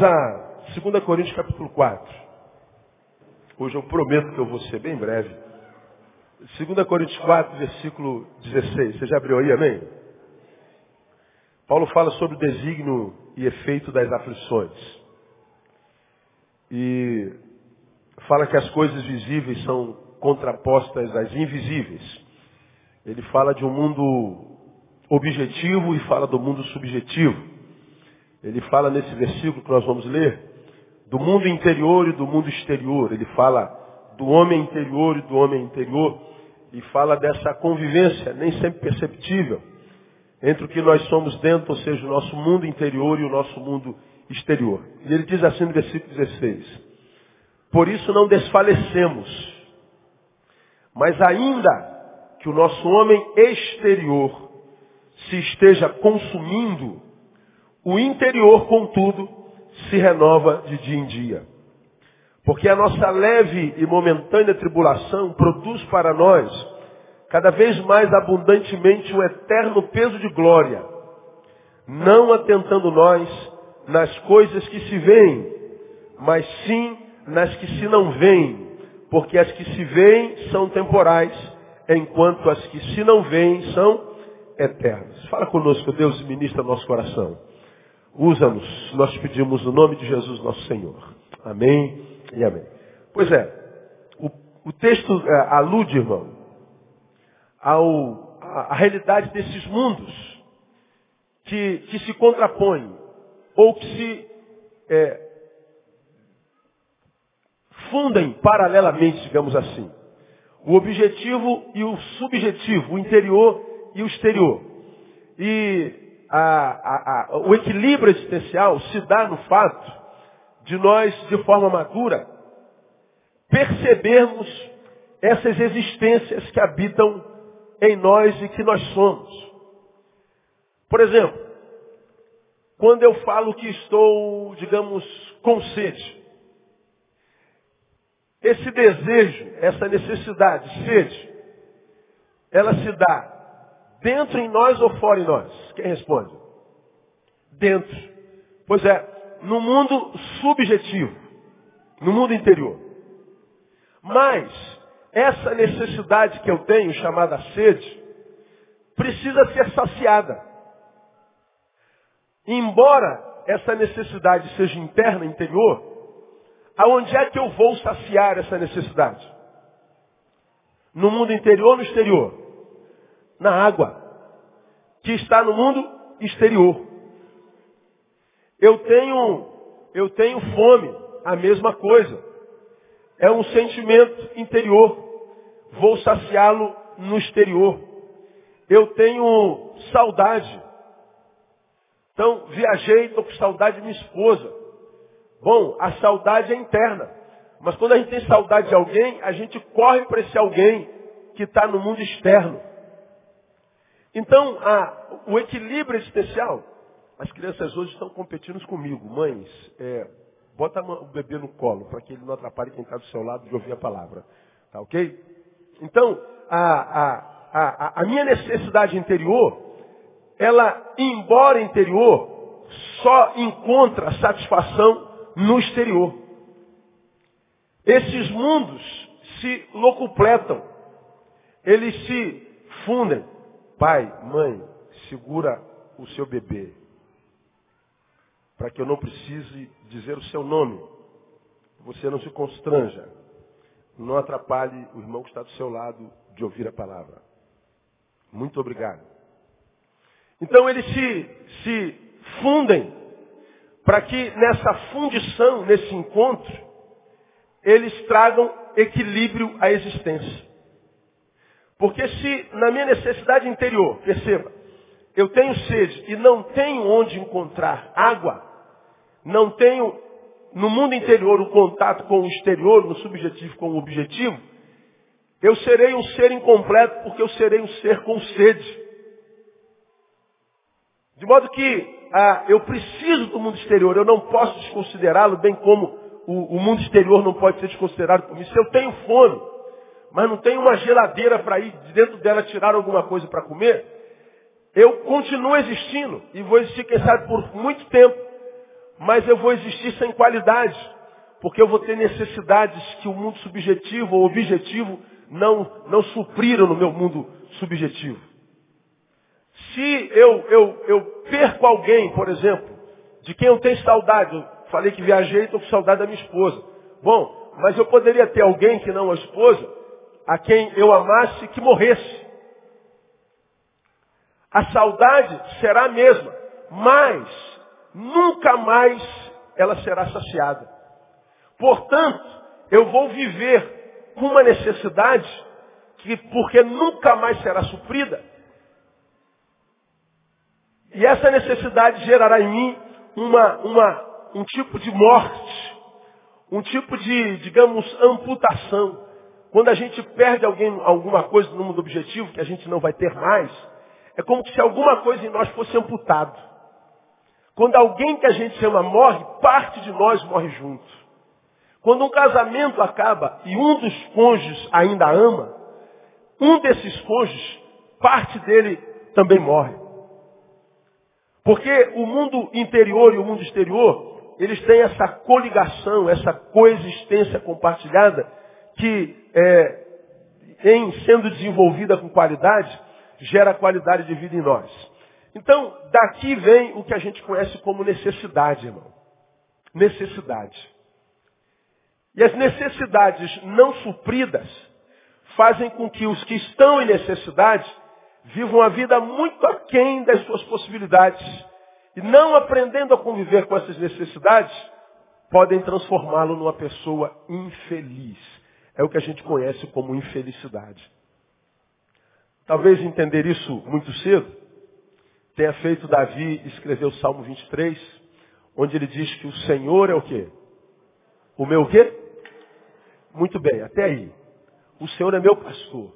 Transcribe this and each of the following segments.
Vamos a 2 Coríntios capítulo 4. Hoje eu prometo que eu vou ser bem breve. 2 Coríntios 4, versículo 16. Você já abriu aí, amém? Paulo fala sobre o desígnio e efeito das aflições. E fala que as coisas visíveis são contrapostas às invisíveis. Ele fala de um mundo objetivo e fala do mundo subjetivo. Ele fala nesse versículo que nós vamos ler do mundo interior e do mundo exterior. Ele fala do homem interior e do homem interior e fala dessa convivência nem sempre perceptível entre o que nós somos dentro, ou seja, o nosso mundo interior e o nosso mundo exterior. E ele diz assim no versículo 16: Por isso não desfalecemos, mas ainda que o nosso homem exterior se esteja consumindo, o interior, contudo, se renova de dia em dia. Porque a nossa leve e momentânea tribulação produz para nós cada vez mais abundantemente um eterno peso de glória, não atentando nós nas coisas que se veem, mas sim nas que se não veem, porque as que se veem são temporais, enquanto as que se não veem são eternas. Fala conosco, Deus, e ministra nosso coração. Usa-nos, nós pedimos no nome de Jesus, nosso Senhor. Amém e amém. Pois é, o, o texto é, alude, irmão, ao, a, a realidade desses mundos que, que se contrapõem ou que se é, fundem paralelamente, digamos assim. O objetivo e o subjetivo, o interior e o exterior. E a, a, o equilíbrio existencial se dá no fato de nós, de forma madura, percebermos essas existências que habitam em nós e que nós somos. Por exemplo, quando eu falo que estou, digamos, com sede, esse desejo, essa necessidade, sede, ela se dá dentro em nós ou fora em nós? Quem responde? Dentro. Pois é, no mundo subjetivo, no mundo interior. Mas, essa necessidade que eu tenho, chamada sede, precisa ser saciada. Embora essa necessidade seja interna, interior, aonde é que eu vou saciar essa necessidade? No mundo interior ou no exterior? Na água, que está no mundo exterior. Eu tenho, eu tenho fome, a mesma coisa. É um sentimento interior. Vou saciá-lo no exterior. Eu tenho saudade. Então, viajei, estou com saudade de minha esposa. Bom, a saudade é interna. Mas quando a gente tem saudade de alguém, a gente corre para esse alguém que está no mundo externo. Então, a, o equilíbrio existencial. As crianças hoje estão competindo comigo. Mães, é, Bota o bebê no colo, para que ele não atrapalhe quem está do seu lado de ouvir a palavra. Tá ok? Então, a, a, a, minha necessidade interior, ela, embora interior, só encontra satisfação no exterior. Esses mundos se locupletam. Eles se fundem. Pai, mãe, segura o seu bebê para que eu não precise dizer o seu nome. Você não se constranja. Não atrapalhe o irmão que está do seu lado de ouvir a palavra. Muito obrigado. Então eles se, se fundem para que nessa fundição, nesse encontro, eles tragam equilíbrio à existência. Porque se na minha necessidade interior, perceba, eu tenho sede e não tenho onde encontrar água, não tenho no mundo interior o contato com o exterior, no subjetivo com o objetivo, eu serei um ser incompleto porque eu serei um ser com sede. De modo que ah, eu preciso do mundo exterior, eu não posso desconsiderá-lo, bem como o, o, mundo exterior não pode ser desconsiderado por mim. Se eu tenho fome, mas não tenho uma geladeira para ir dentro dela tirar alguma coisa para comer, eu continuo existindo e vou existir, quem sabe, por muito tempo. mas eu vou existir sem qualidade, porque eu vou ter necessidades que o mundo subjetivo ou objetivo não, não supriram no meu mundo subjetivo. Se eu, eu, eu perco alguém, por exemplo, de quem eu tenho saudade, eu falei que viajei e estou com saudade da minha esposa. Bom, mas eu poderia ter alguém que não a esposa, a quem eu amasse que morresse. A saudade será a mesma, mas nunca mais ela será saciada. Portanto, eu vou viver com uma necessidade que, porque nunca mais será suprida, e essa necessidade gerará em mim uma, uma, um tipo de morte, um tipo de, digamos, amputação. Quando a gente perde alguém, alguma coisa no mundo objetivo que a gente não vai ter mais, é como se alguma coisa em nós fosse amputado. Quando alguém que a gente ama morre, parte de nós morre junto. Quando um casamento acaba e um dos cônjuges ainda ama, um desses cônjuges, parte dele também morre. Porque o mundo interior e o mundo exterior, eles têm essa coligação, essa coexistência compartilhada, que é, em sendo desenvolvida com qualidade, gera qualidade de vida em nós. Então, daqui vem o que a gente conhece como necessidade, irmão. Necessidade. E as necessidades não supridas fazem com que os que estão em necessidade vivam a vida muito aquém das suas possibilidades. E não aprendendo a conviver com essas necessidades, podem transformá-lo numa pessoa infeliz. É o que a gente conhece como infelicidade. Talvez entender isso muito cedo tenha feito Davi escrever o Salmo 23, onde ele diz que o Senhor é o quê? O meu quê? Muito bem, até aí. O Senhor é meu pastor.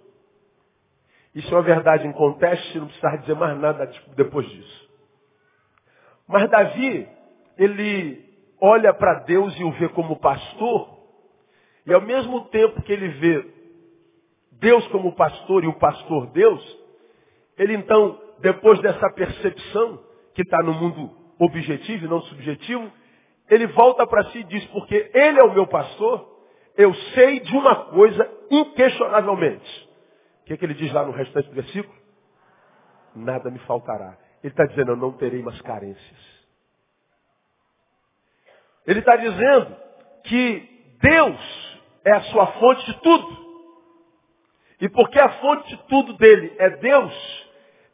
Isso é uma verdade em contexto, não precisar dizer mais nada depois disso. Mas Davi, ele olha para Deus e o vê como pastor, e ao mesmo tempo que ele vê Deus como pastor e o pastor Deus, ele então, depois dessa percepção, que está no mundo objetivo e não subjetivo, ele volta para si e diz, porque ele é o meu pastor, eu sei de uma coisa inquestionavelmente. O que, é que ele diz lá no restante do versículo? Nada me faltará. Ele está dizendo, eu não terei mais carências. Ele está dizendo que Deus é a sua fonte de tudo. E porque a fonte de tudo dele é Deus,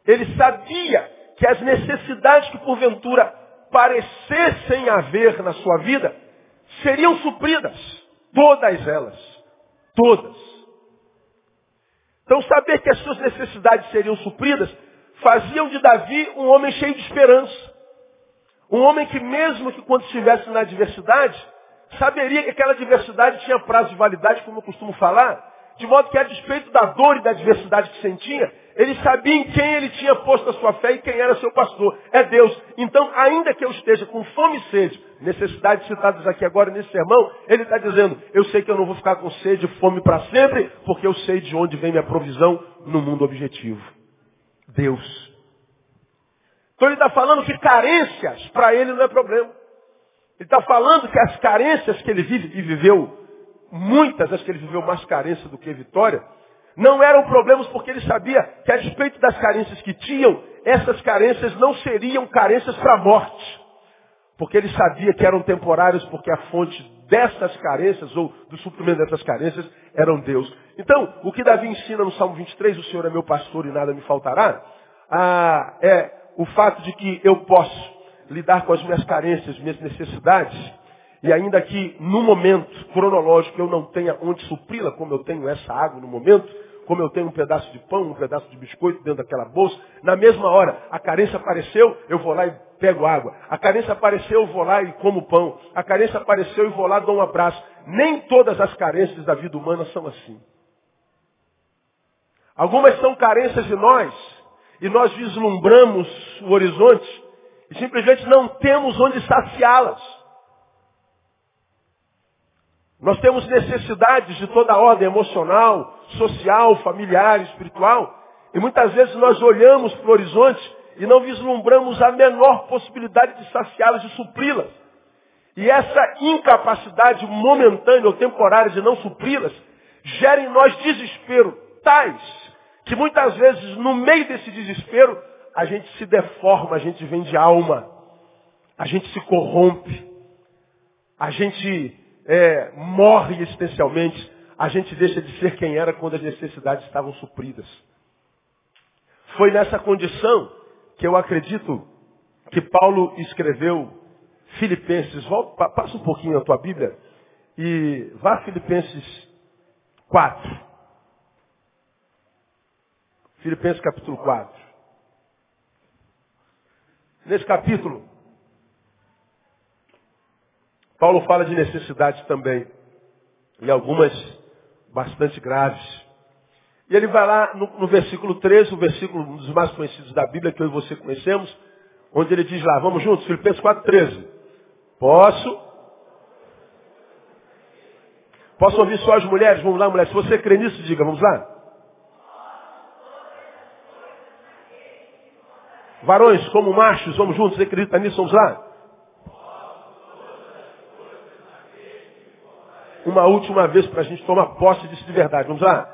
ele sabia que as necessidades que porventura parecessem haver na sua vida seriam supridas. Todas elas. Todas. Então saber que as suas necessidades seriam supridas faziam de Davi um homem cheio de esperança. Um homem que mesmo que quando estivesse na adversidade, saberia que aquela adversidade tinha prazo de validade, como eu costumo falar, de modo que a despeito da dor e da adversidade que sentia, ele sabia em quem ele tinha posto a sua fé e quem era seu pastor. É Deus. Então, ainda que eu esteja com fome e sede, necessidades citadas aqui agora nesse sermão, ele está dizendo, eu sei que eu não vou ficar com sede e fome para sempre, porque eu sei de onde vem minha provisão no mundo objetivo. Deus. Então ele está falando que carências para ele não é problema. Ele está falando que as carências que ele vive, e viveu muitas, acho que ele viveu mais carência do que vitória, não eram problemas porque ele sabia que a despeito das carências que tinham, essas carências não seriam carências para a morte. Porque ele sabia que eram temporários porque a fonte dessas carências, ou do suprimento dessas carências, eram Deus. Então, o que Davi ensina no Salmo 23, o Senhor é meu pastor e nada me faltará, ah, é o fato de que eu posso lidar com as minhas carências, minhas necessidades, e ainda que no momento cronológico eu não tenha onde supri-la, como eu tenho essa água no momento, como eu tenho um pedaço de pão, um pedaço de biscoito dentro daquela bolsa, na mesma hora a carência apareceu, eu vou lá e pego água. A carência apareceu, eu vou lá e como pão. A carência apareceu, eu vou lá e dou um abraço. Nem todas as carências da vida humana são assim. Algumas são carências de nós, e nós vislumbramos o horizonte, e simplesmente não temos onde saciá-las. Nós temos necessidades de toda ordem emocional, social, familiar, espiritual. E muitas vezes nós olhamos para o horizonte e não vislumbramos a menor possibilidade de saciá-las, de supri-las. E essa incapacidade momentânea ou temporária de não supri-las gera em nós desespero tais que muitas vezes no meio desse desespero a gente se deforma, a gente vende alma, a gente se corrompe, a gente é, morre existencialmente, a gente deixa de ser quem era quando as necessidades estavam supridas. Foi nessa condição que eu acredito que Paulo escreveu Filipenses. Volta, passa um pouquinho a tua Bíblia e vá a Filipenses 4. Filipenses capítulo 4. Nesse capítulo, Paulo fala de necessidades também. E algumas bastante graves. E ele vai lá no, no, versículo 13, o versículo um dos mais conhecidos da Bíblia, que eu e você conhecemos, onde ele diz lá, vamos juntos, Filipenses 4, 13. Posso? Posso ouvir só as mulheres? Vamos lá, mulheres. Se você crê nisso, diga, vamos lá. Varões, como machos, vamos juntos, você acredita nisso? Vamos lá. Uma última vez para a gente tomar posse disso de verdade. Vamos lá.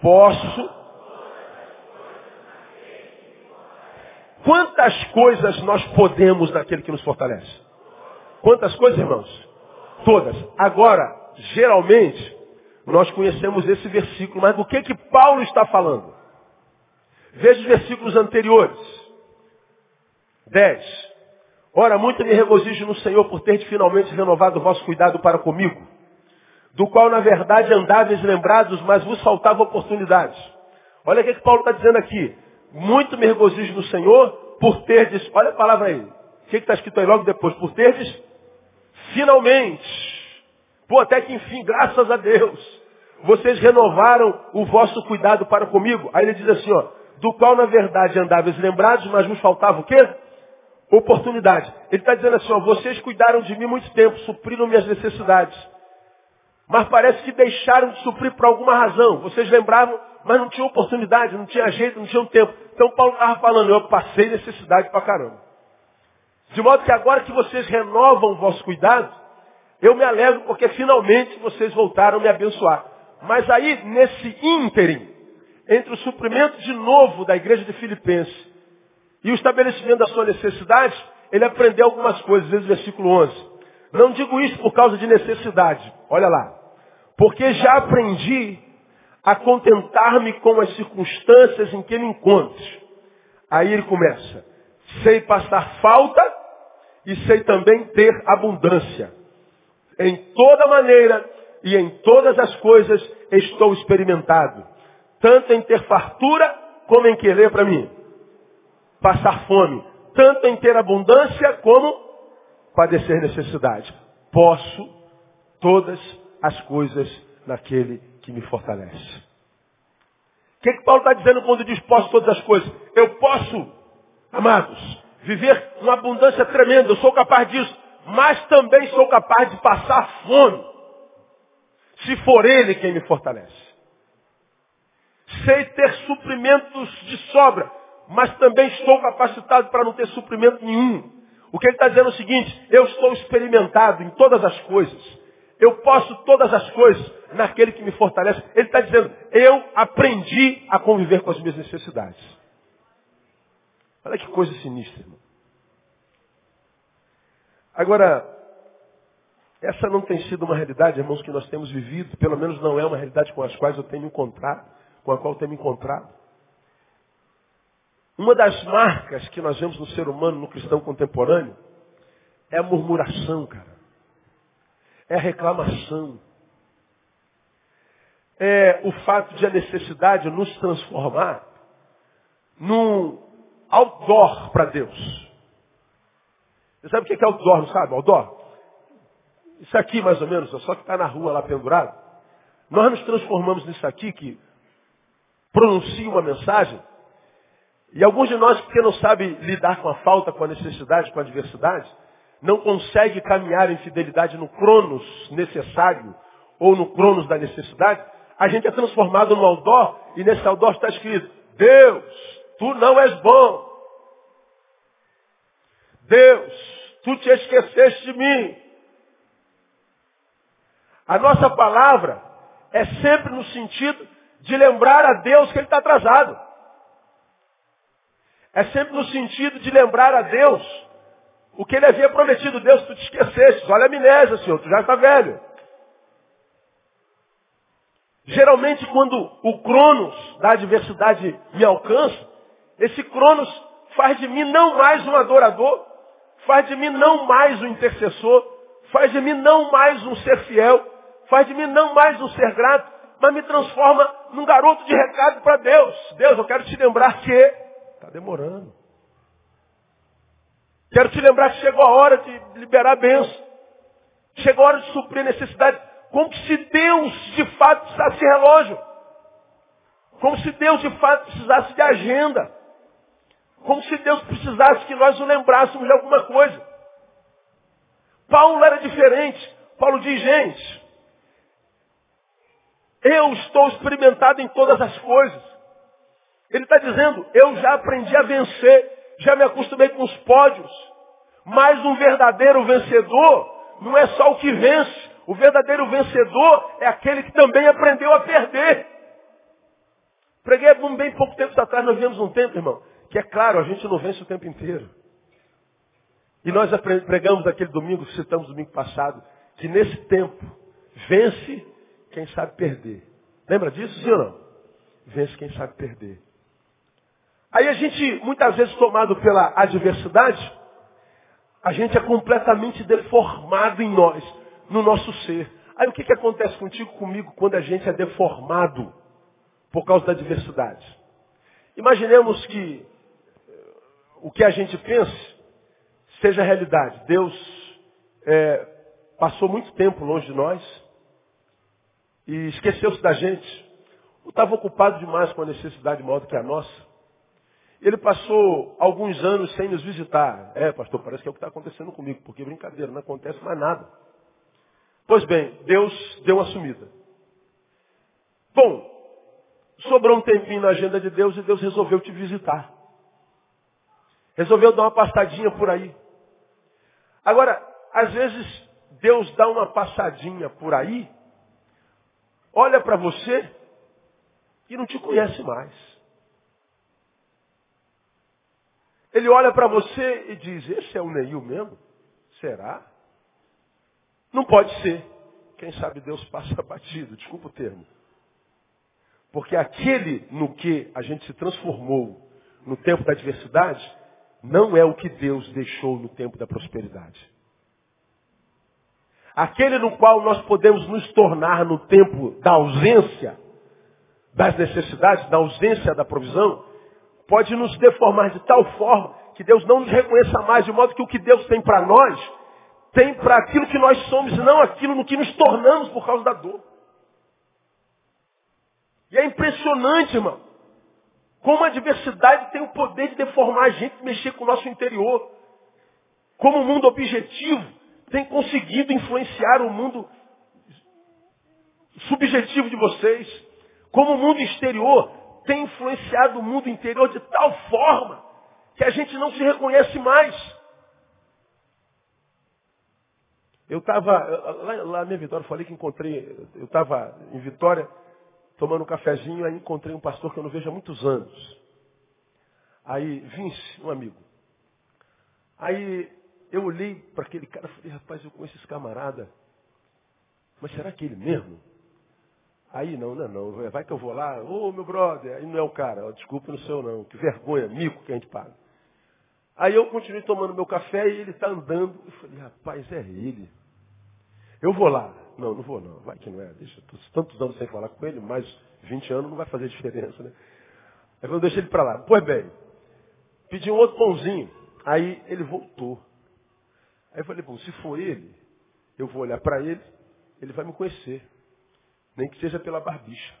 Posso. Quantas coisas nós podemos naquele que nos fortalece? Quantas coisas, irmãos? Todas. Agora, geralmente, nós conhecemos esse versículo, mas do que que Paulo está falando? Veja os versículos anteriores. 10. Ora, muito me regozijo no Senhor por ter finalmente renovado o vosso cuidado para comigo, do qual na verdade andáveis lembrados, mas vos faltava oportunidades. Olha o que, que Paulo está dizendo aqui. Muito me regozijo no Senhor por terdes, olha a palavra aí. O que está escrito aí logo depois? Por terdes finalmente. Pô, até que enfim, graças a Deus, vocês renovaram o vosso cuidado para comigo. Aí ele diz assim, ó, do qual na verdade andáveis lembrados, mas vos faltava o quê? Oportunidade. Ele está dizendo assim, ó, vocês cuidaram de mim muito tempo, supriram minhas necessidades. Mas parece que deixaram de suprir por alguma razão. Vocês lembravam, mas não tinham oportunidade, não tinha jeito, não tinha tempo. Então Paulo estava falando, eu passei necessidade para caramba. De modo que agora que vocês renovam o vosso cuidado, eu me alegro porque finalmente vocês voltaram a me abençoar. Mas aí, nesse ínterim, entre o suprimento de novo da igreja de Filipenses e o estabelecimento da sua necessidade, ele aprendeu algumas coisas, vezes versículo 11. Não digo isso por causa de necessidade, olha lá. Porque já aprendi a contentar-me com as circunstâncias em que me encontro. Aí ele começa. Sei passar falta e sei também ter abundância. Em toda maneira e em todas as coisas estou experimentado. Tanto em ter fartura como em querer para mim. Passar fome. Tanto em ter abundância como padecer necessidade. Posso todas as coisas naquele que me fortalece. O que, que Paulo está dizendo quando diz posso todas as coisas? Eu posso, amados, viver uma abundância tremenda, eu sou capaz disso, mas também sou capaz de passar fome, se for Ele quem me fortalece. Sei ter suprimentos de sobra, mas também estou capacitado para não ter suprimento nenhum. O que ele está dizendo é o seguinte, eu estou experimentado em todas as coisas. Eu posso todas as coisas naquele que me fortalece. Ele está dizendo, eu aprendi a conviver com as minhas necessidades. Olha que coisa sinistra, irmão. Agora, essa não tem sido uma realidade, irmãos, que nós temos vivido, pelo menos não é uma realidade com as quais eu tenho encontrado, com a qual eu tenho me encontrado. Uma das marcas que nós vemos no ser humano, no cristão contemporâneo, é a murmuração, cara. É a reclamação. É o fato de a necessidade nos transformar num outdoor para Deus. Você sabe o que é outdoor, não sabe? Outdoor? Isso aqui, mais ou menos, só que está na rua lá pendurado. Nós nos transformamos nisso aqui que pronuncia uma mensagem. E alguns de nós, porque não sabe lidar com a falta, com a necessidade, com a adversidade, não consegue caminhar em fidelidade no cronos necessário ou no cronos da necessidade, a gente é transformado no outdoor e nesse outdoor está escrito, Deus, tu não és bom. Deus, tu te esqueceste de mim. A nossa palavra é sempre no sentido de lembrar a Deus que Ele está atrasado. É sempre no sentido de lembrar a Deus o que Ele havia prometido. Deus, tu te esqueceste. Olha a amnésia, Senhor, tu já está velho. Geralmente, quando o cronos da adversidade me alcança, esse cronos faz de mim não mais um adorador, faz de mim não mais um intercessor, faz de mim não mais um ser fiel, faz de mim não mais um ser grato, mas me transforma num garoto de recado para Deus. Deus, eu quero te lembrar que demorando. Quero te lembrar que chegou a hora de liberar a bênção. Chegou a hora de suprir a necessidade. Como se Deus de fato precisasse de relógio. Como se Deus de fato precisasse de agenda. Como se Deus precisasse que nós o lembrássemos de alguma coisa. Paulo era diferente. Paulo diz, gente, eu estou experimentado em todas as coisas. Ele está dizendo, eu já aprendi a vencer, já me acostumei com os pódios. Mas um verdadeiro vencedor não é só o que vence. O verdadeiro vencedor é aquele que também aprendeu a perder. Preguei bem pouco tempo atrás, nós vimos um tempo, irmão, que é claro, a gente não vence o tempo inteiro. E nós pregamos aquele domingo, citamos domingo passado, que nesse tempo vence quem sabe perder. Lembra disso, sim ou não? Vence quem sabe perder. Aí a gente, muitas vezes tomado pela adversidade, a gente é completamente deformado em nós, no nosso ser. Aí o que, que acontece contigo, comigo, quando a gente é deformado por causa da adversidade? Imaginemos que eh, o que a gente pensa seja realidade. Deus é, passou muito tempo longe de nós, e esqueceu-se da gente. Ou estava ocupado demais com a necessidade maior do que a nossa. Ele passou alguns anos sem nos visitar. É, pastor, parece que é o que está acontecendo comigo, porque brincadeira, não acontece mais nada. Pois bem, Deus deu uma sumida. Bom, sobrou um tempinho na agenda de Deus e Deus resolveu te visitar. Resolveu dar uma passadinha por aí. Agora, às vezes, Deus dá uma passadinha por aí olha para você e não te conhece mais. Ele olha para você e diz, esse é o Neil mesmo? Será? Não pode ser. Quem sabe Deus passa batido, desculpa o termo. Porque aquele no que a gente se transformou no tempo da adversidade, não é o que Deus deixou no tempo da prosperidade. Aquele no qual nós podemos nos tornar no tempo da ausência das necessidades, da ausência da provisão, pode nos deformar de tal forma que Deus não nos reconheça mais, de modo que o que Deus tem para nós, tem para aquilo que nós somos, e não aquilo no que nos tornamos por causa da dor. E é impressionante, irmão, como a diversidade tem o poder de deformar a gente, mexer com o nosso interior. Como um mundo objetivo tem conseguido influenciar o mundo subjetivo de vocês, como o mundo exterior tem influenciado o mundo interior de tal forma que a gente não se reconhece mais. Eu estava, lá, lá na Vitória, falei que encontrei, eu estava em Vitória, tomando um cafezinho, aí encontrei um pastor que eu não vejo há muitos anos. Aí, Vince, um amigo. Aí eu olhei para aquele cara e falei, rapaz, eu conheço esse camarada. Mas será que ele mesmo? Aí não, não, não. Vai que eu vou lá, ô oh, meu brother, aí não é o cara, desculpa, não sou não. Que vergonha, mico que a gente paga. Aí eu continuei tomando meu café e ele está andando. Eu falei, rapaz, é ele. Eu vou lá. Não, não vou não. Vai que não é. Deixa tantos anos sem falar com ele, mais 20 anos não vai fazer diferença, né? Aí eu deixei ele para lá. Pois bem, pedi um outro pãozinho. Aí ele voltou. Aí eu falei, bom, se for ele, eu vou olhar para ele, ele vai me conhecer. Nem que seja pela barbicha.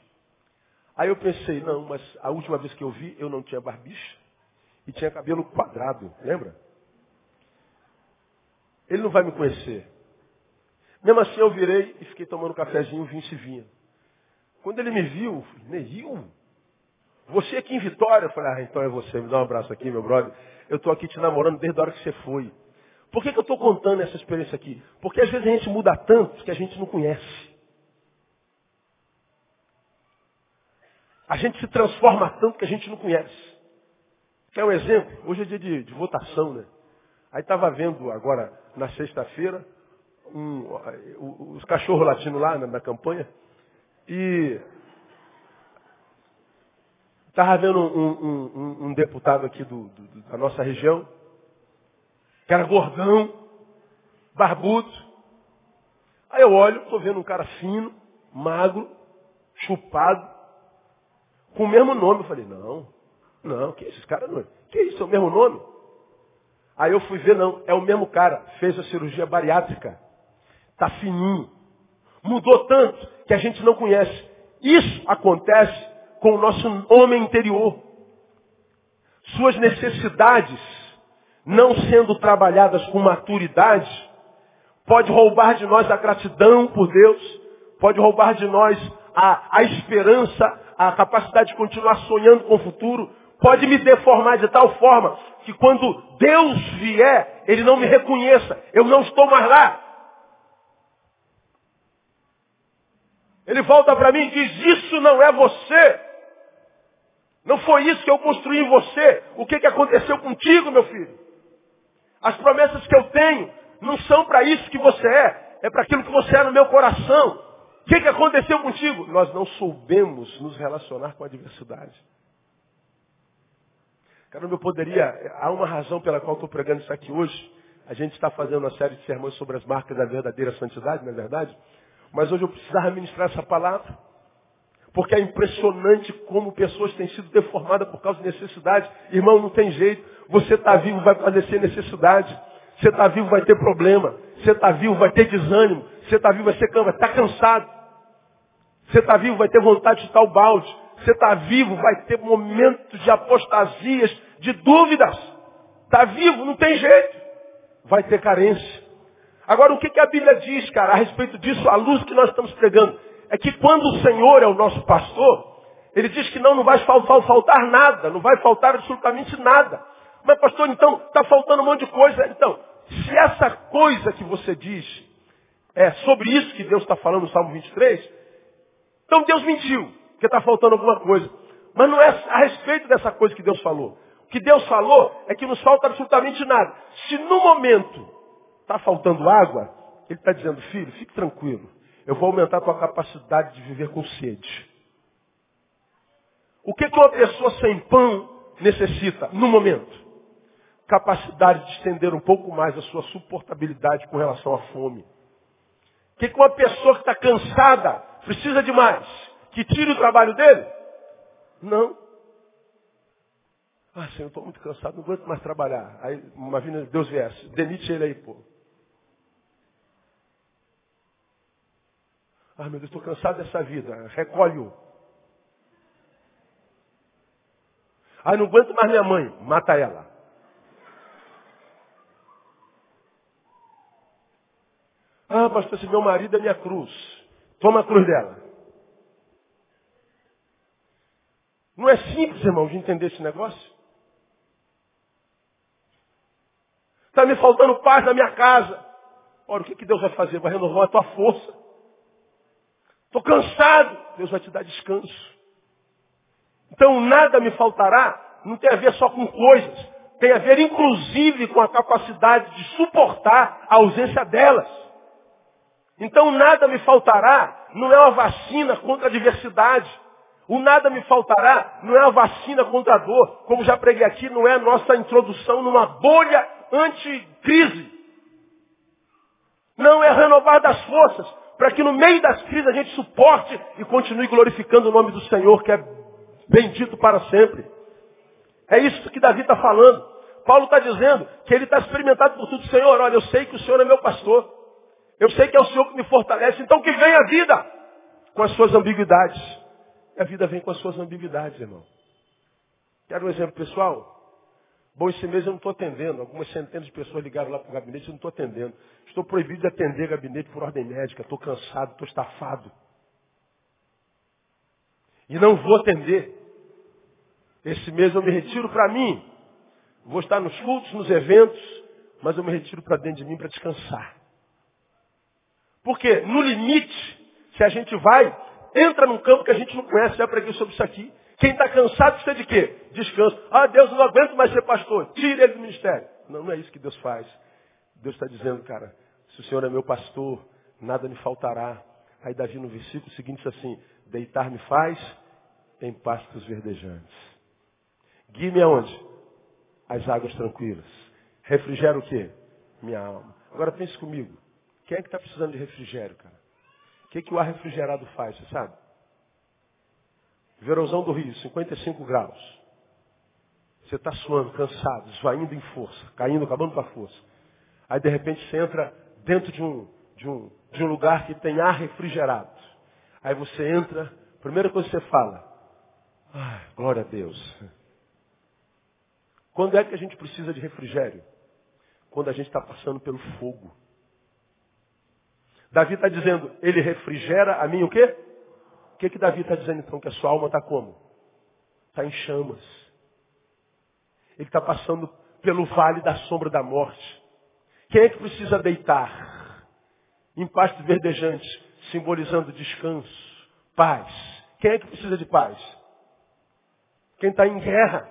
Aí eu pensei, não, mas a última vez que eu vi, eu não tinha barbicha e tinha cabelo quadrado, lembra? Ele não vai me conhecer. Mesmo assim eu virei e fiquei tomando cafezinho, vinho e vinha. Quando ele me viu, Neil, você aqui em Vitória? Eu falei, ah, então é você, me dá um abraço aqui, meu brother. Eu estou aqui te namorando desde a hora que você foi. Por que, que eu estou contando essa experiência aqui? Porque às vezes a gente muda tanto que a gente não conhece. A gente se transforma tanto que a gente não conhece. Quer um exemplo? Hoje é dia de, de votação, né? Aí estava vendo agora, na sexta-feira, um, os cachorros latindo lá na, na campanha, e estava vendo um, um, um, deputado aqui do, do, da nossa região, que era gordão, barbudo. Aí eu olho, estou vendo um cara fino, magro, chupado, com o mesmo nome. Eu falei, não, não, que isso, esse cara não. Que isso, é o mesmo nome? Aí eu fui ver, não, é o mesmo cara, fez a cirurgia bariátrica. Está fininho. Mudou tanto que a gente não conhece. Isso acontece com o nosso homem interior. Suas necessidades, não sendo trabalhadas com maturidade, pode roubar de nós a gratidão por Deus, pode roubar de nós a, a esperança, a capacidade de continuar sonhando com o futuro, pode me deformar de tal forma que quando Deus vier, Ele não me reconheça, eu não estou mais lá. Ele volta para mim e diz, isso não é você. Não foi isso que eu construí em você. O que, que aconteceu contigo, meu filho? As promessas que eu tenho não são para isso que você é. É para aquilo que você é no meu coração. O que, que aconteceu contigo? Nós não soubemos nos relacionar com a adversidade. Caramba, eu poderia. Há uma razão pela qual estou pregando isso aqui hoje. A gente está fazendo uma série de sermões sobre as marcas da verdadeira santidade, não é verdade? Mas hoje eu precisava ministrar essa palavra. Porque é impressionante como pessoas têm sido deformadas por causa de necessidade. Irmão, não tem jeito. Você está vivo, vai padecer necessidade. Você está vivo, vai ter problema. Você está vivo, vai ter desânimo. Você está vivo, vai ser vai estar tá cansado. Você está vivo, vai ter vontade de chutar o balde. Você está vivo, vai ter momentos de apostasias, de dúvidas. Está vivo, não tem jeito. Vai ter carência. Agora, o que, que a Bíblia diz, cara, a respeito disso, a luz que nós estamos pregando? É que quando o Senhor é o nosso pastor, ele diz que não, não vai faltar nada, não vai faltar absolutamente nada. Mas, pastor, então, está faltando um monte de coisa. Então, se essa coisa que você diz é sobre isso que Deus está falando no Salmo 23, então Deus mentiu, porque está faltando alguma coisa. Mas não é a respeito dessa coisa que Deus falou. O que Deus falou é que nos falta absolutamente nada. Se no momento está faltando água, Ele está dizendo, filho, fique tranquilo. Eu vou aumentar a tua capacidade de viver com sede. O que, que uma pessoa sem pão necessita no momento? Capacidade de estender um pouco mais a sua suportabilidade com relação à fome. Que, que uma pessoa que está cansada precisa de mais? Que tire o trabalho dele? Não. Ah, Senhor, estou muito cansado, não aguento mais trabalhar. Aí, imagina, Deus viesse, demite ele aí, pô. Ah, meu Deus, estou cansado dessa vida. Recolhe-o. Ah, não aguento mais minha mãe. Mata ela. Ah, pastor, esse meu marido é minha cruz. Toma a cruz dela. Não é simples, irmão, de entender esse negócio. Está me faltando paz na minha casa. Ora, o que, que Deus vai fazer? Vai renovar a tua força. Estou cansado. Deus vai te dar descanso. Então nada me faltará. Não tem a ver só com coisas. Tem a ver inclusive com a capacidade de suportar a ausência delas. Então nada me faltará. Não é uma vacina contra a adversidade. O nada me faltará não é uma vacina contra a dor. Como já preguei aqui, não é a nossa introdução numa bolha anticrise. Não é renovar das forças para que no meio das crises a gente suporte e continue glorificando o nome do Senhor, que é bendito para sempre. É isso que Davi está falando. Paulo está dizendo que ele está experimentado por tudo. Senhor, olha, eu sei que o Senhor é meu pastor. Eu sei que é o Senhor que me fortalece. Então que venha a vida com as suas ambiguidades. E a vida vem com as suas ambiguidades, irmão. Quero um exemplo pessoal? Bom, esse mês eu não estou atendendo. Algumas centenas de pessoas ligaram lá para o gabinete eu não estou atendendo. Estou proibido de atender gabinete por ordem médica. Estou cansado, estou estafado. E não vou atender. Esse mês eu me retiro para mim. Vou estar nos cultos, nos eventos, mas eu me retiro para dentro de mim para descansar. Porque no limite, se a gente vai, entra num campo que a gente não conhece, já preguei sobre isso aqui. Quem está cansado precisa de quê? Descanso. Ah, Deus, não aguento mais ser pastor. Tire ele do ministério. Não, não é isso que Deus faz. Deus está dizendo, cara, se o Senhor é meu pastor, nada me faltará. Aí Davi no versículo seguinte diz assim, deitar-me faz em pastos verdejantes. Guie-me aonde? As águas tranquilas. Refrigera o quê? Minha alma. Agora pense comigo. Quem é que está precisando de refrigério, cara? O que, que o ar refrigerado faz, você sabe? Verãozão do Rio, 55 graus. Você está suando, cansado, esvaindo em força, caindo, acabando com a força. Aí de repente você entra dentro de um, de um, de um lugar que tem ar refrigerado. Aí você entra, primeira coisa que você fala, ah, glória a Deus. Quando é que a gente precisa de refrigério? Quando a gente está passando pelo fogo. Davi está dizendo, ele refrigera a mim o quê? O que, que Davi está dizendo então? Que a sua alma está como? Está em chamas. Ele está passando pelo vale da sombra da morte. Quem é que precisa deitar? Em pastos verdejantes, simbolizando descanso, paz. Quem é que precisa de paz? Quem está em guerra.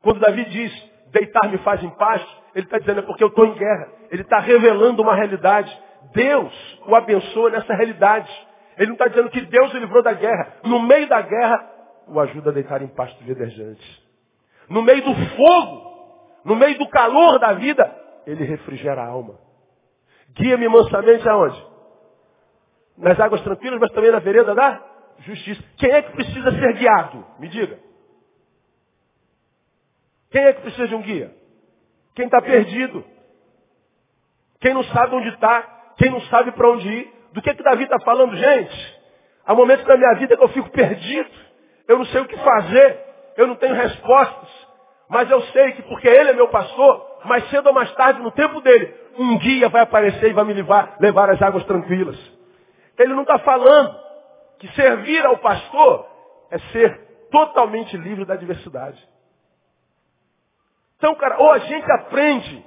Quando Davi diz, deitar me faz em paz, ele está dizendo é porque eu estou em guerra. Ele está revelando uma realidade. Deus o abençoa nessa realidade. Ele não está dizendo que Deus o livrou da guerra. No meio da guerra, o ajuda a deitar em pastos verdejantes. No meio do fogo, no meio do calor da vida, ele refrigera a alma. Guia-me mansamente aonde? Nas águas tranquilas, mas também na vereda da justiça. Quem é que precisa ser guiado? Me diga. Quem é que precisa de um guia? Quem está perdido. Quem não sabe onde está. Quem não sabe para onde ir. Do que, que Davi está falando, gente? Há momentos da minha vida que eu fico perdido. Eu não sei o que fazer. Eu não tenho respostas. Mas eu sei que porque ele é meu pastor, mais cedo ou mais tarde, no tempo dele, um guia vai aparecer e vai me levar, levar águas tranquilas. Ele não está falando que servir ao pastor é ser totalmente livre da adversidade. Então, cara, ou a gente aprende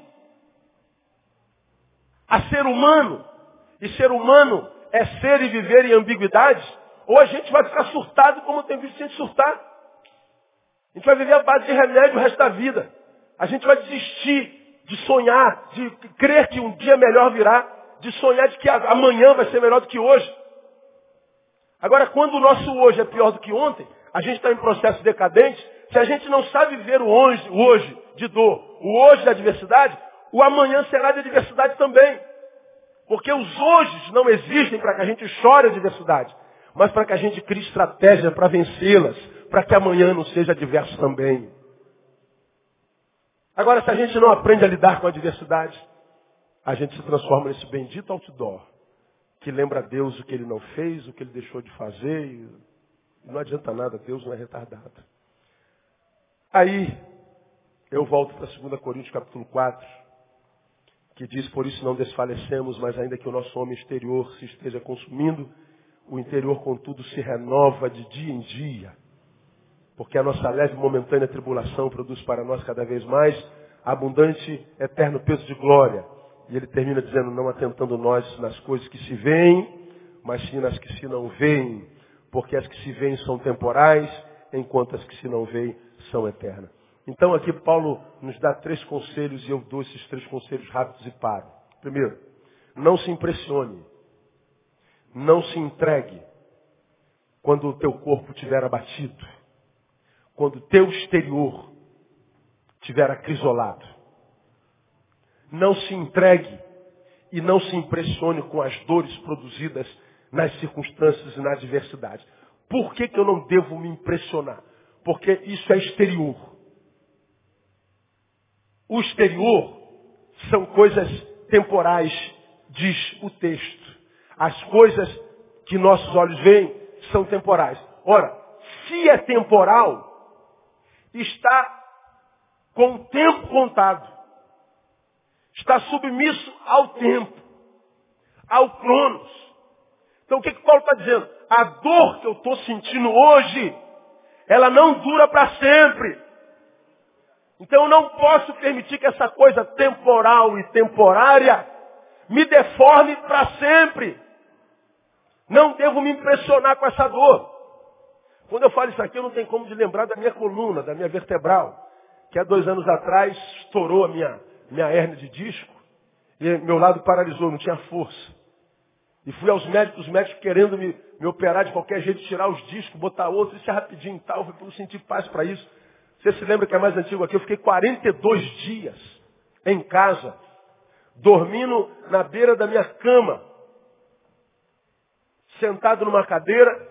a ser humano, e ser humano é ser e viver em ambiguidade, ou a gente vai ficar surtado como tem visto gente surtar. A gente vai viver a base de remédio o resto da vida. A gente vai desistir de sonhar, de crer que um dia melhor virá, de sonhar de que amanhã vai ser melhor do que hoje. Agora, quando o nosso hoje é pior do que ontem, a gente está em processo decadente, se a gente não sabe viver o hoje, o hoje de dor, o hoje da adversidade, o amanhã será de adversidade também. Porque os hojes não existem para que a gente chore a adversidade, mas para que a gente crie estratégia para vencê-las, para que amanhã não seja adverso também. Agora, se a gente não aprende a lidar com a adversidade, a gente se transforma nesse bendito outdoor, que lembra a Deus o que ele não fez, o que ele deixou de fazer, e não adianta nada, Deus não é retardado. Aí, eu volto para 2 Coríntios capítulo 4, que diz, por isso não desfalecemos, mas ainda que o nosso homem exterior se esteja consumindo, o interior, contudo, se renova de dia em dia. Porque a nossa leve e momentânea tribulação produz para nós cada vez mais abundante, eterno peso de glória. E ele termina dizendo, não atentando nós nas coisas que se veem, mas sim nas que se não veem. Porque as que se veem são temporais, enquanto as que se não veem são eternas. Então aqui Paulo nos dá três conselhos e eu dou esses três conselhos rápidos e paro. Primeiro, não se impressione. Não se entregue quando o teu corpo estiver abatido. Quando o teu exterior estiver acrisolado. Não se entregue e não se impressione com as dores produzidas nas circunstâncias e na adversidade. Por que, que eu não devo me impressionar? Porque isso é exterior. O exterior são coisas temporais, diz o texto. As coisas que nossos olhos veem são temporais. Ora, se é temporal, está com o tempo contado. Está submisso ao tempo, ao cronos. Então o que, que Paulo está dizendo? A dor que eu estou sentindo hoje, ela não dura para sempre. Então eu não posso permitir que essa coisa temporal e temporária me deforme para sempre. Não devo me impressionar com essa dor. Quando eu falo isso aqui, eu não tenho como de lembrar da minha coluna, da minha vertebral, que há dois anos atrás estourou a minha, minha hernia de disco e meu lado paralisou, não tinha força. E fui aos médicos, os médicos querendo me, me operar de qualquer jeito, tirar os discos, botar outros, isso é rapidinho e tal, eu não sentir paz para isso. Você se lembra que é mais antigo aqui? Eu fiquei 42 dias em casa, dormindo na beira da minha cama, sentado numa cadeira,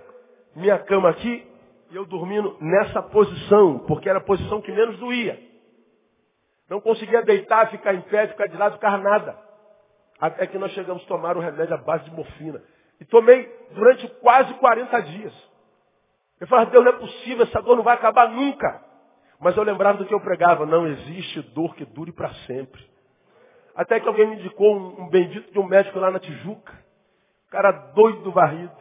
minha cama aqui, e eu dormindo nessa posição, porque era a posição que menos doía. Não conseguia deitar, ficar em pé, ficar de lado, ficar nada. Até que nós chegamos a tomar o remédio à base de morfina. E tomei durante quase 40 dias. Eu falava, Deus, não é possível, essa dor não vai acabar nunca. Mas eu lembrava do que eu pregava, não existe dor que dure para sempre. Até que alguém me indicou um, um bendito de um médico lá na Tijuca. Cara doido do varrido.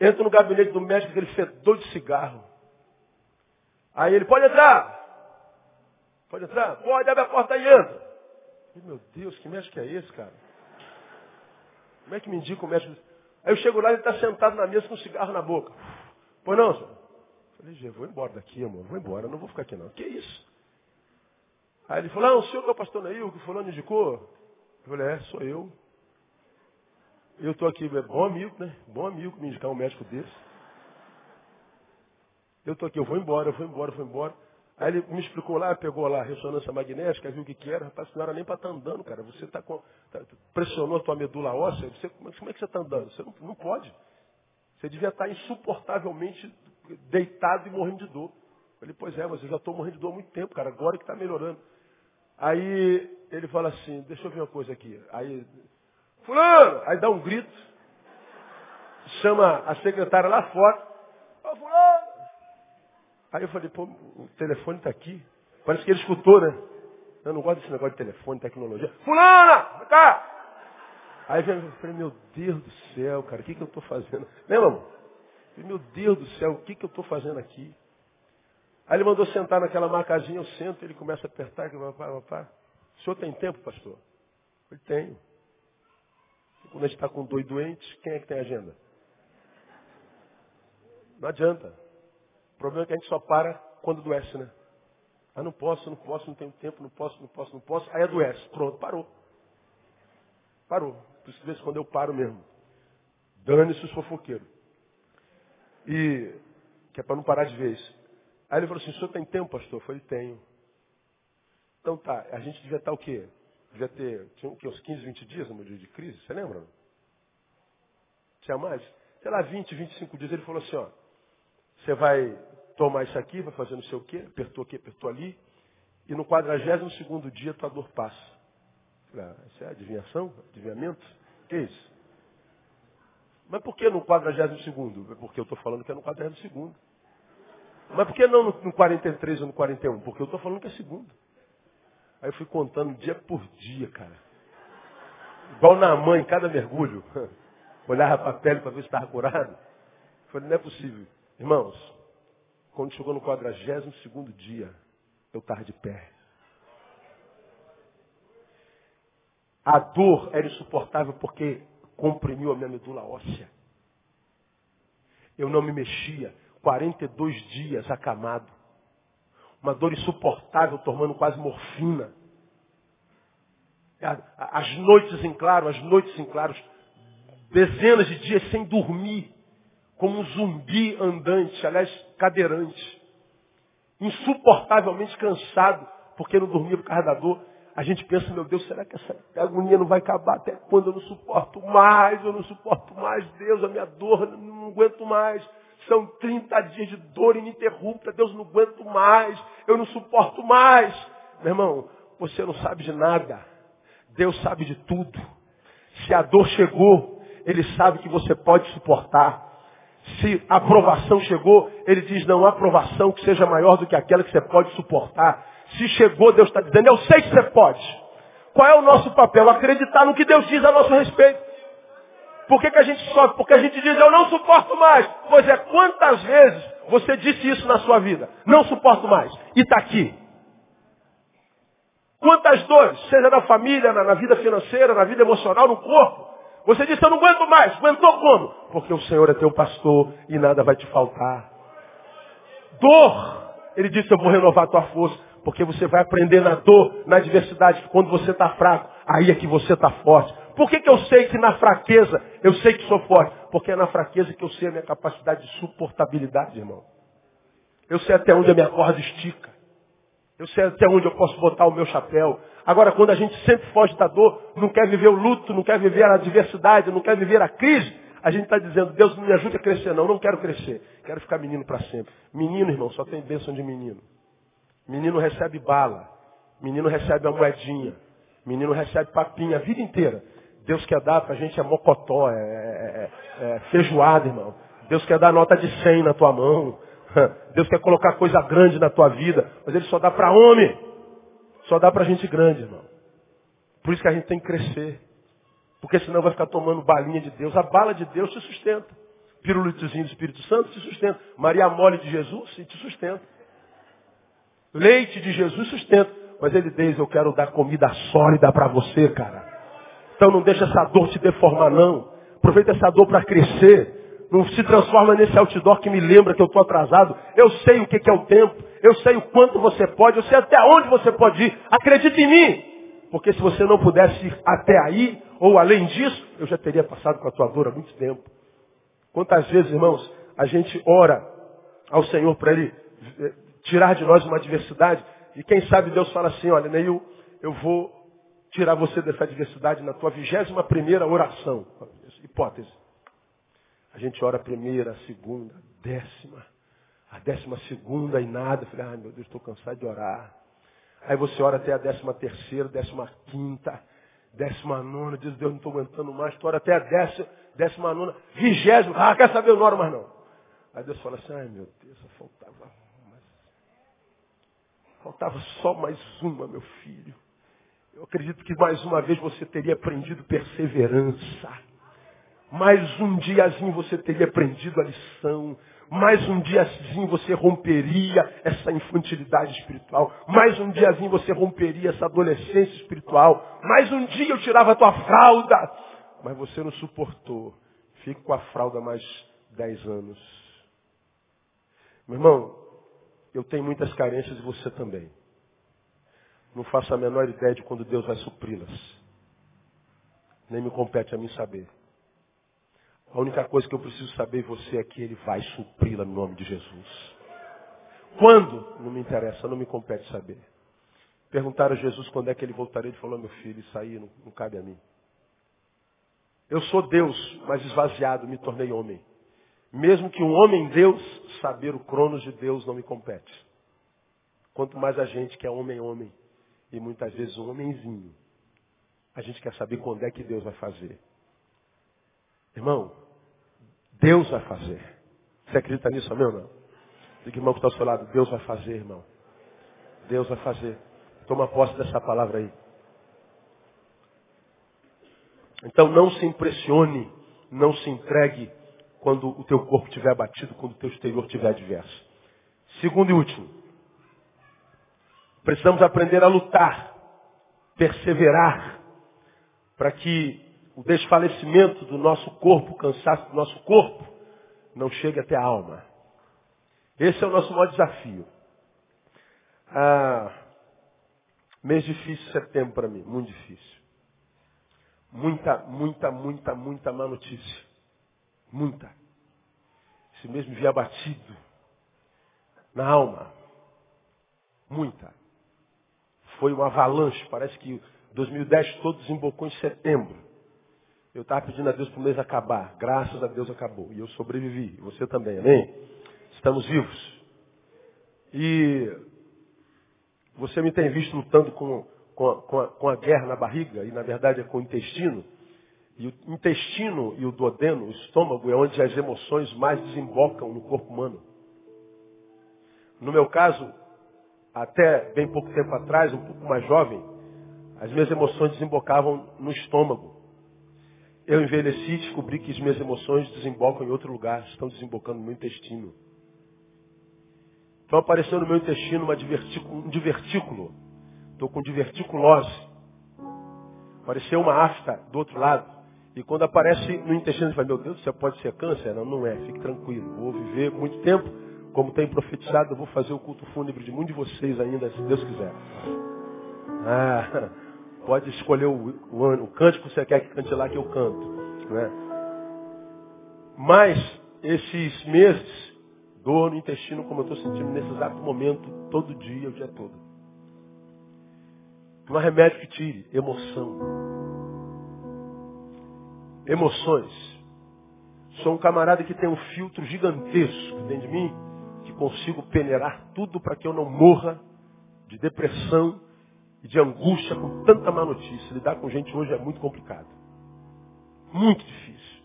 Entro no gabinete do médico, aquele fedor de cigarro. Aí ele, pode entrar. Pode entrar? Pode, abre a porta e entra. meu Deus, que médico é esse, cara? Como é que me indica o médico? Aí eu chego lá e ele está sentado na mesa com um cigarro na boca. Pois não, senhor? Falei, Gê, vou embora daqui, amor. Vou embora, não vou ficar aqui não. Que isso? Aí ele falou, ah, o senhor que é o pastor Neil, que o fulano indicou? Eu falei, é, sou eu. Eu estou aqui, bom amigo, né? Bom amigo me indicar um médico desse. Eu estou aqui, eu vou embora, eu vou embora, eu vou embora. Aí ele me explicou lá, pegou lá a ressonância magnética, viu o que, que era. Rapaz, não era nem para estar tá andando, cara. Você tá com, tá, pressionou a tua medula óssea. Você, como, é, como é que você está andando? Você não, não pode. Você devia estar tá insuportavelmente deitado e morrendo de dor. Eu falei, pois é, mas eu já estou morrendo de dor há muito tempo, cara. Agora que está melhorando. Aí ele fala assim, deixa eu ver uma coisa aqui. Aí, fulano! Aí dá um grito. Chama a secretária lá fora. Ô, fulano! Aí eu falei, pô, o telefone está aqui. Parece que ele escutou, né? Eu não gosto desse negócio de telefone, tecnologia. Fulana! Cá! Aí eu falei, meu Deus do céu, cara, o que, que eu estou fazendo? Lembra, amor? Meu Deus do céu, o que, que eu estou fazendo aqui? Aí ele mandou sentar naquela macazinha, eu sento, ele começa a apertar, que papá, papá. O senhor tem tempo, pastor? Eu tenho. quando a gente está com dois doentes, quem é que tem agenda? Não adianta. O problema é que a gente só para quando adoece, né? Ah, não posso, não posso, não tenho tempo, não posso, não posso, não posso. Aí adoece. Pronto, parou. Parou. Por isso, de quando eu paro mesmo. Dane-se os fofoqueiros. E, que é para não parar de vez. Aí ele falou assim, o senhor tem tempo, pastor? Eu falei, tenho. Então tá, a gente devia estar o quê? Devia ter, tinha o quê? Uns 15, 20 dias no meu dia de crise, você lembra? Tinha mais? Sei lá, 20, 25 dias. Ele falou assim, ó, você vai tomar isso aqui, vai fazer não sei o quê, apertou aqui, apertou ali, e no 42 dia tua dor passa. Falei, ah, isso é adivinhação? Adivinhamento? Que isso? Mas por que no 42 segundo? É porque eu estou falando que é no 42 segundo. Mas por que não no 43 ou no 41? Porque eu estou falando que é segundo. Aí eu fui contando dia por dia, cara. Igual na mãe, cada mergulho. Olhava para a pele para ver se estava curado. Falei, não é possível. Irmãos, quando chegou no 42 segundo dia, eu estava de pé. A dor era insuportável porque comprimiu a minha medula óssea. Eu não me mexia. 42 dias acamado. Uma dor insuportável, tomando quase morfina. As noites em claro, as noites em claros. Dezenas de dias sem dormir como um zumbi andante, aliás, cadeirante. Insuportavelmente cansado, porque não dormia por causa da dor. A gente pensa, meu Deus, será que essa agonia não vai acabar até quando eu não suporto mais? Eu não suporto mais, Deus, a minha dor, não aguento mais. São 30 dias de dor ininterrupta, Deus, não aguento mais, eu não suporto mais. Meu irmão, você não sabe de nada. Deus sabe de tudo. Se a dor chegou, Ele sabe que você pode suportar. Se a aprovação chegou, ele diz, não há aprovação que seja maior do que aquela que você pode suportar. Se chegou, Deus está dizendo, eu sei que você pode. Qual é o nosso papel? Acreditar no que Deus diz a nosso respeito. Por que, que a gente sofre? Porque a gente diz, eu não suporto mais. Pois é, quantas vezes você disse isso na sua vida? Não suporto mais. E está aqui. Quantas dores, seja na família, na, na vida financeira, na vida emocional, no corpo, Você disse, eu não aguento mais. Aguentou como? Porque o Senhor é teu pastor e nada vai te faltar. Dor. Ele disse, eu vou renovar a tua força. Porque você vai aprender na dor, na adversidade, que quando você está fraco, aí é que você está forte. Por que, que eu sei que na fraqueza eu sei que sou forte? Porque é na fraqueza que eu sei a minha capacidade de suportabilidade, irmão. Eu sei até onde a minha corda estica. Eu sei até onde eu posso botar o meu chapéu. Agora, quando a gente sempre foge da dor, não quer viver o luto, não quer viver a adversidade, não quer viver a crise, a gente está dizendo, Deus não me ajude a crescer, não. Não quero crescer. Quero ficar menino para sempre. Menino, irmão, só tem bênção de menino. Menino recebe bala. Menino recebe a moedinha. Menino recebe papinha a vida inteira. Deus quer dar para a gente é mocotó, é, é, é, é feijoada, irmão. Deus quer dar nota de 100 na tua mão. Deus quer colocar coisa grande na tua vida, mas Ele só dá para homem. Só dá para gente grande, irmão. Por isso que a gente tem que crescer. Porque senão vai ficar tomando balinha de Deus. A bala de Deus te sustenta. Pirulitozinho do Espírito Santo te sustenta. Maria mole de Jesus te sustenta. Leite de Jesus sustenta. Mas ele diz, eu quero dar comida sólida para você, cara. Então não deixa essa dor te deformar, não. Aproveita essa dor para crescer. Não se transforma nesse outdoor que me lembra que eu estou atrasado. Eu sei o que, que é o tempo. Eu sei o quanto você pode. Eu sei até onde você pode ir. Acredite em mim. Porque se você não pudesse ir até aí, ou além disso, eu já teria passado com a tua dor há muito tempo. Quantas vezes, irmãos, a gente ora ao Senhor para Ele eh, tirar de nós uma adversidade. E quem sabe Deus fala assim, olha, Neil, eu vou tirar você dessa adversidade na tua vigésima primeira oração. Hipótese. A gente ora a primeira, a segunda, a décima, a décima segunda e nada. Falei, ai meu Deus, estou cansado de orar. Aí você ora até a décima terceira, décima quinta, décima nona, diz, Deus, não estou aguentando mais. Tu ora até a décima, décima nona, vigésima, ah, quer saber, eu não oro mais não. Aí Deus fala assim, ai meu Deus, faltava uma. Faltava só mais uma, meu filho. Eu acredito que mais uma vez você teria aprendido perseverança. Mais um diazinho você teria aprendido a lição. Mais um diazinho você romperia essa infantilidade espiritual. Mais um diazinho você romperia essa adolescência espiritual. Mais um dia eu tirava a tua fralda. Mas você não suportou. Fique com a fralda mais dez anos. Meu irmão, eu tenho muitas carências e você também. Não faço a menor ideia de quando Deus vai supri-las. Nem me compete a mim saber. A única coisa que eu preciso saber de você é que Ele vai supri-la no nome de Jesus. Quando? Não me interessa, não me compete saber. Perguntaram a Jesus quando é que ele voltaria. Ele falou, meu filho, isso aí não, não cabe a mim. Eu sou Deus, mas esvaziado, me tornei homem. Mesmo que um homem Deus, saber o cronos de Deus não me compete. Quanto mais a gente que é homem, homem. E muitas vezes um homenzinho. A gente quer saber quando é que Deus vai fazer. Irmão, Deus vai fazer. Você acredita nisso, amém ou não? Diga, irmão, que está ao seu lado. Deus vai fazer, irmão. Deus vai fazer. Toma posse dessa palavra aí. Então não se impressione, não se entregue quando o teu corpo estiver abatido, quando o teu exterior estiver adverso. Segundo e último. Precisamos aprender a lutar, perseverar, para que o desfalecimento do nosso corpo, o cansaço do nosso corpo, não chegue até a alma. Esse é o nosso maior desafio. Ah, mês difícil setembro para mim, muito difícil. Muita, muita, muita, muita má notícia. Muita. Esse mês me vi abatido. Na alma. Muita. Foi uma avalanche. Parece que 2010 todo desembocou em setembro. Eu estava pedindo a Deus para o mês acabar. Graças a Deus acabou. E eu sobrevivi. Você também, amém? Estamos vivos. E você me tem visto lutando com, com, com, a, com a guerra na barriga, e na verdade é com o intestino. E o intestino e o duodeno, o estômago, é onde as emoções mais desembocam no corpo humano. No meu caso, até bem pouco tempo atrás, um pouco mais jovem, as minhas emoções desembocavam no estômago. Eu envelheci e descobri que as minhas emoções desembocam em outro lugar, estão desembocando no meu intestino. Então apareceu no meu intestino um divertículo. Estou com diverticulose. Apareceu uma afta do outro lado. E quando aparece no intestino, você fala, meu Deus, você pode ser câncer? Não, não é, fique tranquilo. Vou viver muito tempo, como tem profetizado, eu vou fazer o culto fúnebre de muitos de vocês ainda, se Deus quiser. Ah, pode escolher o, o, o cântico que você quer que cante lá que eu canto. Né? Mas, esses meses, dor no intestino, como eu estou sentindo nesse exato momento, todo dia, o dia todo. Não há remédio que tire, emoção emoções. Sou um camarada que tem um filtro gigantesco dentro de mim, que consigo peneirar tudo para que eu não morra de depressão e de angústia com tanta má notícia. Lidar com gente hoje é muito complicado. Muito difícil.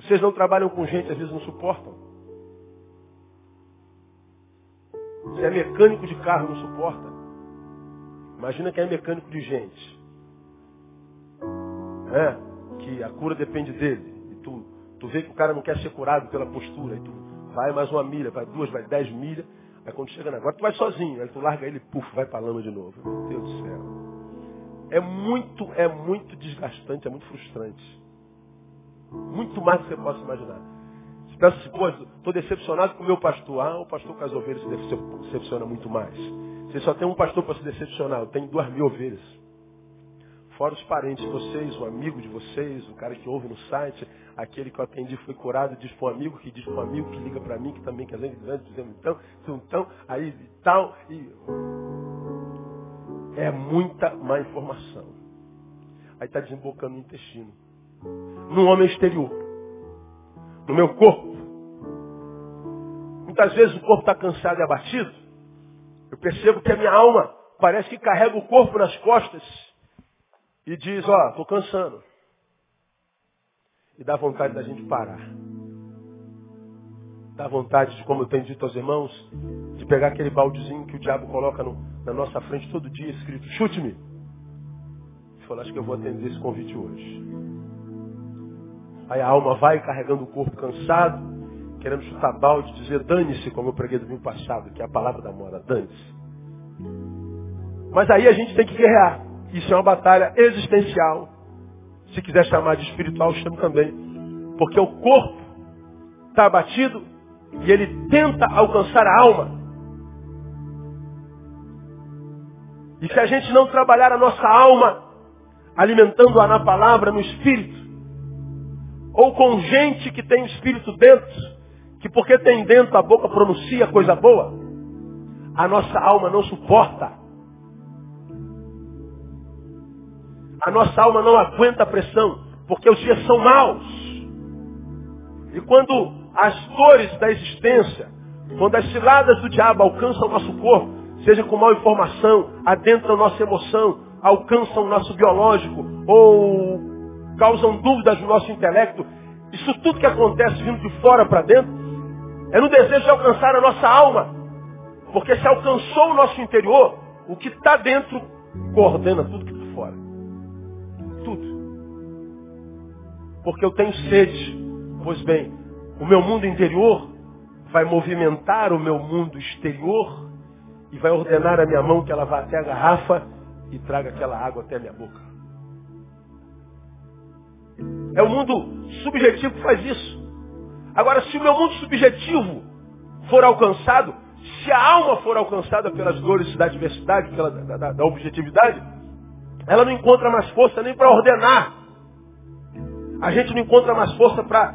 Vocês não trabalham com gente, às vezes não suportam. Se é mecânico de carro, não suporta. Imagina quem é mecânico de gente. É que a cura depende dele. E tu, tu vê que o cara não quer ser curado pela postura. E tu vai mais uma milha, vai duas, vai dez milhas. Aí quando chega na agora, tu vai sozinho. Aí tu larga ele, puf, vai pra lama de novo. Meu Deus do céu. É muito, é muito desgastante, é muito frustrante. Muito mais do que você possa imaginar. Você pensa assim, pô, estou decepcionado com o meu pastor. Ah, o pastor com as ovelhas se decepciona muito mais. Você só tem um pastor para se decepcionar. Eu tenho duas mil ovelhas. Fora os parentes de vocês, o amigo de vocês, o cara que ouve no site, aquele que eu atendi foi curado, diz para um amigo, que diz para um amigo, que liga para mim, que também quer dizer, dizendo então, então, aí tal. E... É muita má informação. Aí está desembocando no intestino. No homem exterior. No meu corpo. Muitas vezes o corpo está cansado e abatido. Eu percebo que a minha alma parece que carrega o corpo nas costas e diz, ó, estou cansando. E dá vontade da gente parar. Dá vontade de, como eu tenho dito aos irmãos, de pegar aquele baldezinho que o diabo coloca no, na nossa frente todo dia, escrito, chute-me. E falar, acho que eu vou atender esse convite hoje. Aí a alma vai carregando o corpo cansado, querendo chutar balde, dizer, dane-se, como eu preguei domingo passado, que é a palavra da moda, dane-se. Mas aí a gente tem que guerrear. Isso é uma batalha existencial. Se quiser chamar de espiritual, chamo também. Porque o corpo está abatido e ele tenta alcançar a alma. E se a gente não trabalhar a nossa alma, alimentando-a na palavra, no espírito, ou com gente que tem espírito dentro, que porque tem dentro a boca pronuncia coisa boa, a nossa alma não suporta. A nossa alma não aguenta a pressão, porque os dias são maus. E quando as dores da existência, quando as ciladas do diabo alcançam o nosso corpo, seja com mal informação, adentram nossa emoção, alcançam o nosso biológico, ou causam dúvidas no nosso intelecto, isso tudo que acontece vindo de fora para dentro, é no desejo de alcançar a nossa alma. Porque se alcançou o nosso interior, o que está dentro coordena tudo Porque eu tenho sede. Pois bem, o meu mundo interior vai movimentar o meu mundo exterior e vai ordenar a minha mão que ela vá até a garrafa e traga aquela água até a minha boca. É o mundo subjetivo que faz isso. Agora, se o meu mundo subjetivo for alcançado, se a alma for alcançada pelas dores da adversidade, pela, da, da, da objetividade, ela não encontra mais força nem para ordenar. A gente não encontra mais força para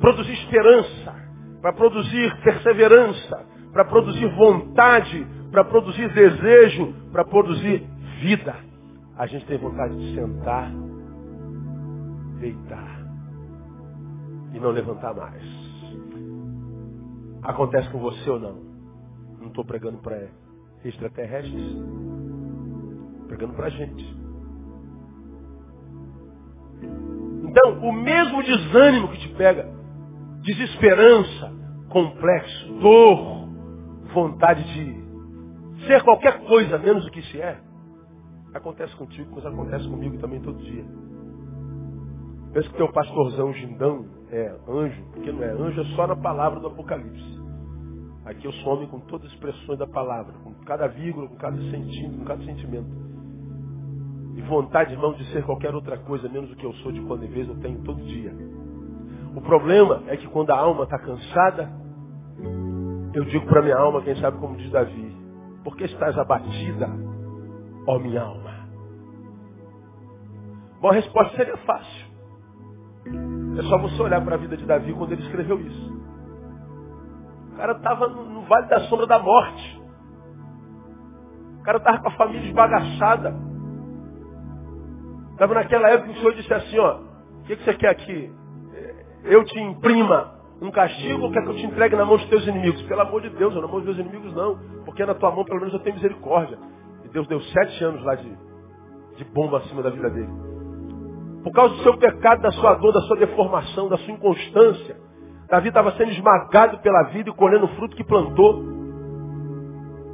produzir esperança, para produzir perseverança, para produzir vontade, para produzir desejo, para produzir vida. A gente tem vontade de sentar, deitar e não levantar mais. Acontece com você ou não? Não estou pregando para extraterrestres pregando para a gente. Então, o mesmo desânimo que te pega, desesperança, complexo, dor, vontade de ser qualquer coisa menos do que se é, acontece contigo, mas acontece comigo também todo dia. Pensa que teu pastorzão Gindão é anjo, porque não é anjo, é só na palavra do Apocalipse. Aqui eu some com todas as expressões da palavra, com cada vírgula, com cada centímetro, com cada sentimento. E vontade, irmão, de ser qualquer outra coisa, menos o que eu sou de quando em vez eu tenho todo dia. O problema é que quando a alma está cansada, eu digo para minha alma, quem sabe como diz Davi, por que estás abatida, ó minha alma? Bom, a resposta seria fácil. É só você olhar para a vida de Davi quando ele escreveu isso. O cara estava no vale da sombra da morte. O cara estava com a família esbagaçada. Estava naquela época o Senhor disse assim, ó, o que, que você quer aqui? Eu te imprima um castigo ou quer que eu te entregue na mão dos teus inimigos? Pelo amor de Deus, eu na mão dos meus inimigos não. Porque na tua mão pelo menos eu tenho misericórdia. E Deus deu sete anos lá de, de bomba acima da vida dele. Por causa do seu pecado, da sua dor, da sua deformação, da sua inconstância. Davi estava sendo esmagado pela vida e colhendo o fruto que plantou.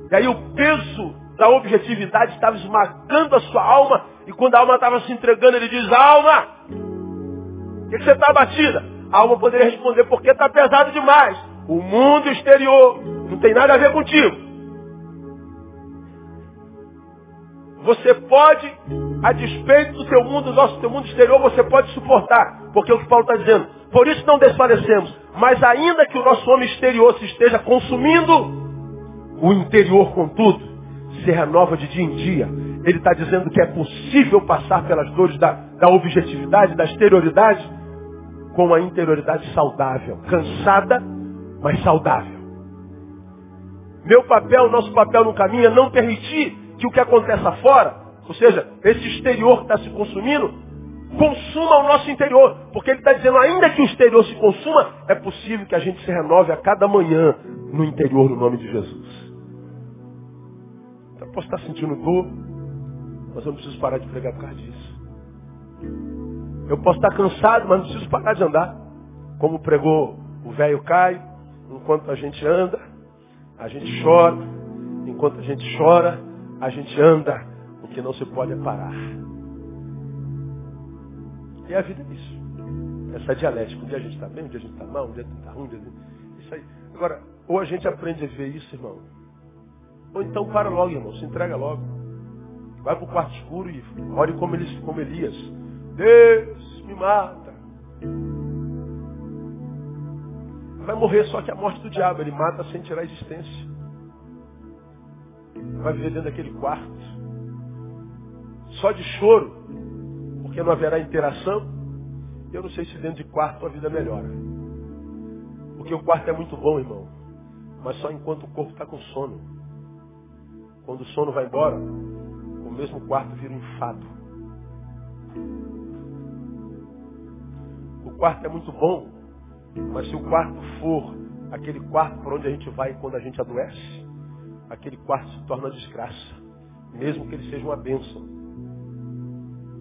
E aí o peso da objetividade estava esmagando a sua alma. E quando a alma estava se entregando, ele diz, alma, por que, você está abatida? A alma poderia responder, porque está pesado demais. O mundo exterior não tem nada a ver contigo. Você pode, a despeito do teu mundo, do nosso teu mundo exterior, você pode suportar. Porque é o que Paulo está dizendo. Por isso não desfalecemos. Mas ainda que o nosso homem exterior se esteja consumindo, o interior, contudo, se renova de dia em dia. Ele está dizendo que é possível passar pelas dores da, da objetividade, da exterioridade, com a interioridade saudável. Cansada, mas saudável. Meu papel, nosso papel no caminho é não permitir que o que acontece fora, ou seja, esse exterior que está se consumindo, consuma o nosso interior. Porque ele está dizendo, ainda que o exterior se consuma, é possível que a gente se renove a cada manhã no interior, no nome de Jesus. Posso estar sentindo dor, mas eu não preciso parar de pregar por causa disso. Eu posso estar cansado, mas não preciso parar de andar. Como pregou o velho Caio, enquanto a gente anda, a gente chora, enquanto a gente chora, a gente anda, o que não se pode é parar. E a vida é isso. Essa dialética. Um dia a gente está bem, um dia a gente está mal, um dia a gente está ruim, um dia a gente... Isso aí. Agora, ou a gente aprende a ver isso, irmão. Ou então para logo, irmão. Se entrega logo. Vai para o quarto escuro e ore como, eles, como Elias. Deus me mata. Vai morrer só que a morte do diabo. Ele mata sem tirar a existência vai viver dentro daquele quarto. Só de choro, porque não haverá interação. Eu não sei se dentro de quarto a vida melhora. Porque o quarto é muito bom, irmão. Mas só enquanto o corpo está com sono. Quando o sono vai embora, o mesmo quarto vira um enfado. O quarto é muito bom, mas se o quarto for aquele quarto por onde a gente vai quando a gente adoece, aquele quarto se torna desgraça, mesmo que ele seja uma bênção,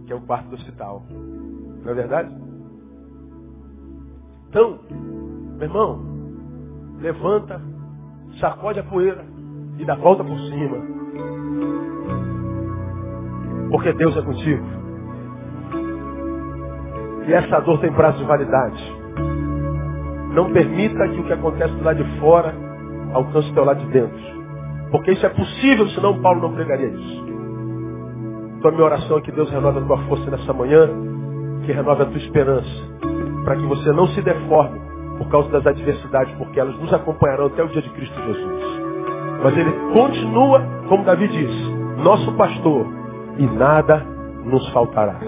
que é o quarto do hospital. Não é verdade? Então, meu irmão, levanta, sacode a poeira e dá volta por cima. Porque Deus é contigo. E essa dor tem prazo de validade. Não permita que o que acontece do lado de fora alcance o teu lado de dentro. Porque isso é possível, senão Paulo não pregaria isso. Então a minha oração é que Deus renove a tua força nessa manhã, que renove a tua esperança, para que você não se deforme por causa das adversidades, porque elas nos acompanharão até o dia de Cristo Jesus. Mas ele continua, como Davi diz, nosso pastor, e nada nos faltará.